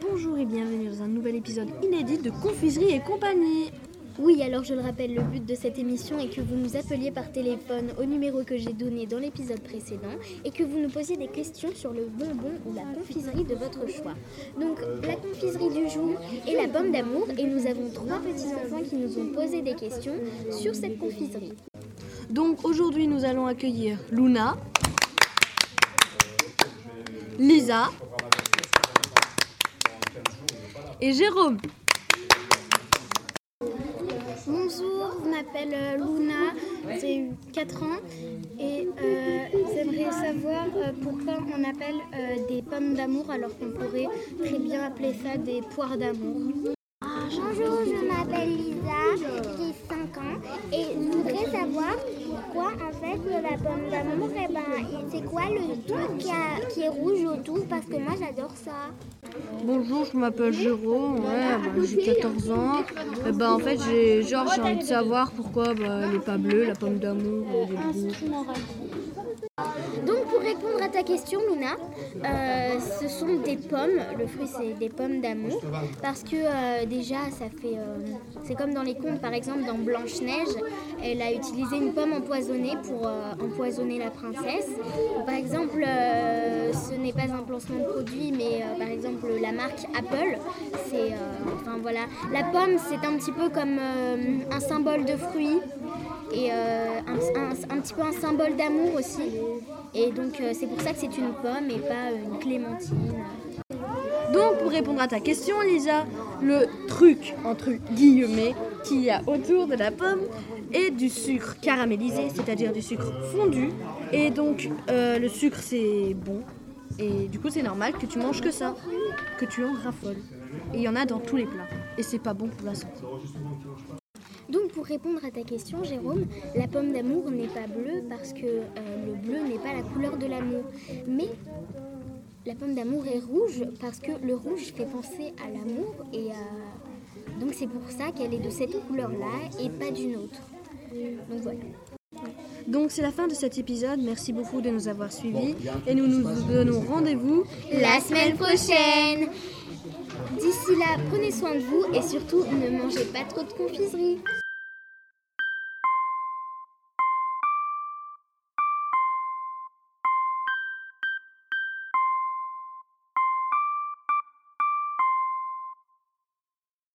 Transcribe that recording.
Bonjour et bienvenue dans un nouvel épisode inédit de Confiserie et compagnie. Oui, alors je le rappelle, le but de cette émission est que vous nous appeliez par téléphone au numéro que j'ai donné dans l'épisode précédent et que vous nous posiez des questions sur le bonbon ou la confiserie de votre choix. Donc la confiserie du jour est la pomme d'amour et nous avons trois petits enfants qui nous ont posé des questions sur cette confiserie. Donc aujourd'hui nous allons accueillir Luna, Lisa et Jérôme. Bonjour, je m'appelle euh, Luna, j'ai 4 ans et euh, j'aimerais savoir euh, pourquoi on appelle euh, des pommes d'amour alors qu'on pourrait très bien appeler ça des poires d'amour. Bonjour, je m'appelle Lisa, j'ai 5 ans et je voudrais savoir pourquoi en fait la pomme d'amour, eh ben, quoi le truc qui, est rouge autour parce que moi j'adore ça. Bonjour, je m'appelle Jérôme, ouais, bah, j'ai 14 ans. Et bah, en fait, j'ai genre j'ai envie de savoir pourquoi bah, elle est pas bleue, la pomme d'amour. Donc pour répondre à ta question Luna, euh, ce sont des pommes, le fruit c'est des pommes d'amour, parce que euh, déjà ça fait, euh, c'est comme dans les contes. Par exemple dans Blanche-Neige, elle a utilisé une pomme empoisonnée pour empoisonner la princesse. Par exemple, ce n'est pas un placement de produit, mais par exemple la marque Apple, c'est, enfin voilà, la pomme c'est un petit peu comme un symbole de fruit et euh, un, petit peu un symbole d'amour aussi. Et donc euh, c'est pour ça que c'est une pomme et pas une clémentine. Donc pour répondre à ta question Lisa, le truc entre guillemets qu'il y a autour de la pomme est du sucre caramélisé, c'est-à-dire du sucre fondu. Et donc euh, le sucre c'est bon. Et du coup c'est normal que tu manges que ça, que tu en raffoles. Et il y en a dans tous les plats. Et c'est pas bon pour la santé. Donc pour répondre à ta question Jérôme, la pomme d'amour n'est pas bleue parce que euh, le bleu n'est pas la couleur de l'amour. Mais la pomme d'amour est rouge parce que le rouge fait penser à l'amour et donc c'est pour ça qu'elle est de cette couleur-là et pas d'une autre. Donc voilà. Donc c'est la fin de cet épisode. Merci beaucoup de nous avoir suivis. Et nous nous donnons rendez-vous La semaine prochaine D'ici là, prenez soin de vous et surtout ne mangez pas trop de confiserie.